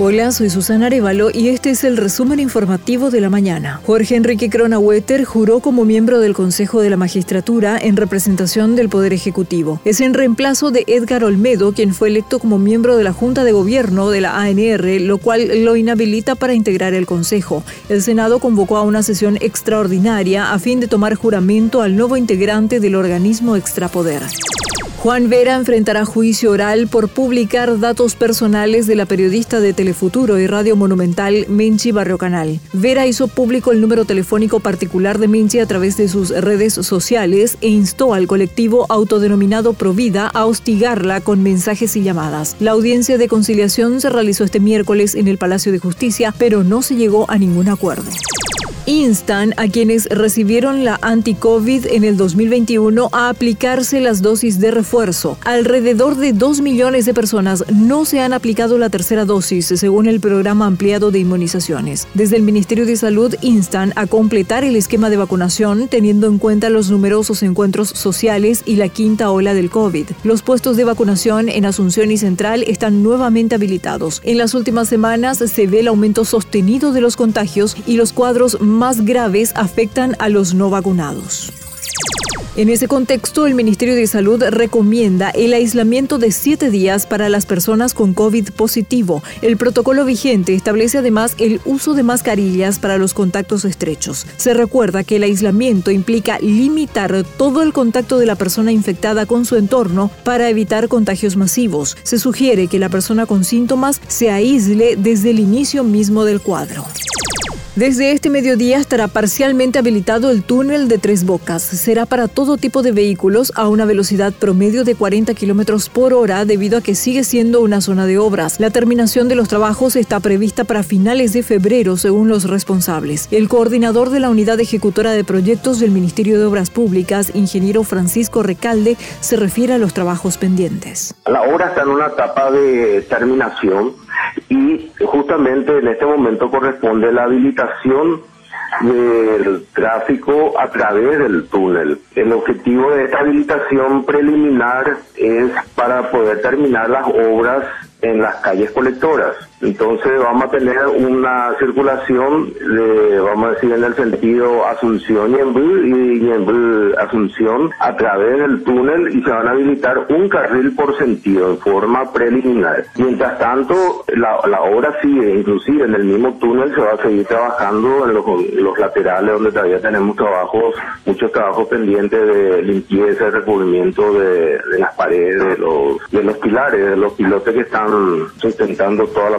Hola, soy Susana Arevalo y este es el resumen informativo de la mañana. Jorge Enrique Kronawetter juró como miembro del Consejo de la Magistratura en representación del Poder Ejecutivo. Es en reemplazo de Edgar Olmedo, quien fue electo como miembro de la Junta de Gobierno de la ANR, lo cual lo inhabilita para integrar el Consejo. El Senado convocó a una sesión extraordinaria a fin de tomar juramento al nuevo integrante del organismo extrapoder. Juan Vera enfrentará juicio oral por publicar datos personales de la periodista de Telefuturo y Radio Monumental Menchi Barrio Canal. Vera hizo público el número telefónico particular de Menchi a través de sus redes sociales e instó al colectivo autodenominado Provida a hostigarla con mensajes y llamadas. La audiencia de conciliación se realizó este miércoles en el Palacio de Justicia, pero no se llegó a ningún acuerdo instan a quienes recibieron la anti-COVID en el 2021 a aplicarse las dosis de refuerzo. Alrededor de 2 millones de personas no se han aplicado la tercera dosis, según el programa ampliado de inmunizaciones. Desde el Ministerio de Salud instan a completar el esquema de vacunación teniendo en cuenta los numerosos encuentros sociales y la quinta ola del COVID. Los puestos de vacunación en Asunción y Central están nuevamente habilitados. En las últimas semanas se ve el aumento sostenido de los contagios y los cuadros más graves afectan a los no vacunados. En ese contexto, el Ministerio de Salud recomienda el aislamiento de siete días para las personas con COVID positivo. El protocolo vigente establece además el uso de mascarillas para los contactos estrechos. Se recuerda que el aislamiento implica limitar todo el contacto de la persona infectada con su entorno para evitar contagios masivos. Se sugiere que la persona con síntomas se aísle desde el inicio mismo del cuadro. Desde este mediodía estará parcialmente habilitado el túnel de Tres Bocas. Será para todo tipo de vehículos a una velocidad promedio de 40 kilómetros por hora debido a que sigue siendo una zona de obras. La terminación de los trabajos está prevista para finales de febrero, según los responsables. El coordinador de la unidad ejecutora de proyectos del Ministerio de Obras Públicas, ingeniero Francisco Recalde, se refiere a los trabajos pendientes. La obra está en una etapa de terminación y justamente en este momento corresponde la habilitación del tráfico a través del túnel. El objetivo de esta habilitación preliminar es para poder terminar las obras en las calles colectoras. Entonces vamos a tener una circulación, de, vamos a decir, en el sentido Asunción y y Asunción a través del túnel y se van a habilitar un carril por sentido en forma preliminar. Mientras tanto, la, la obra sigue, inclusive en el mismo túnel se va a seguir trabajando en los, laterales donde todavía tenemos trabajos, muchos trabajos pendientes de limpieza, de recubrimiento de, las paredes, de los, de los pilares, de los pilotes que están sustentando toda la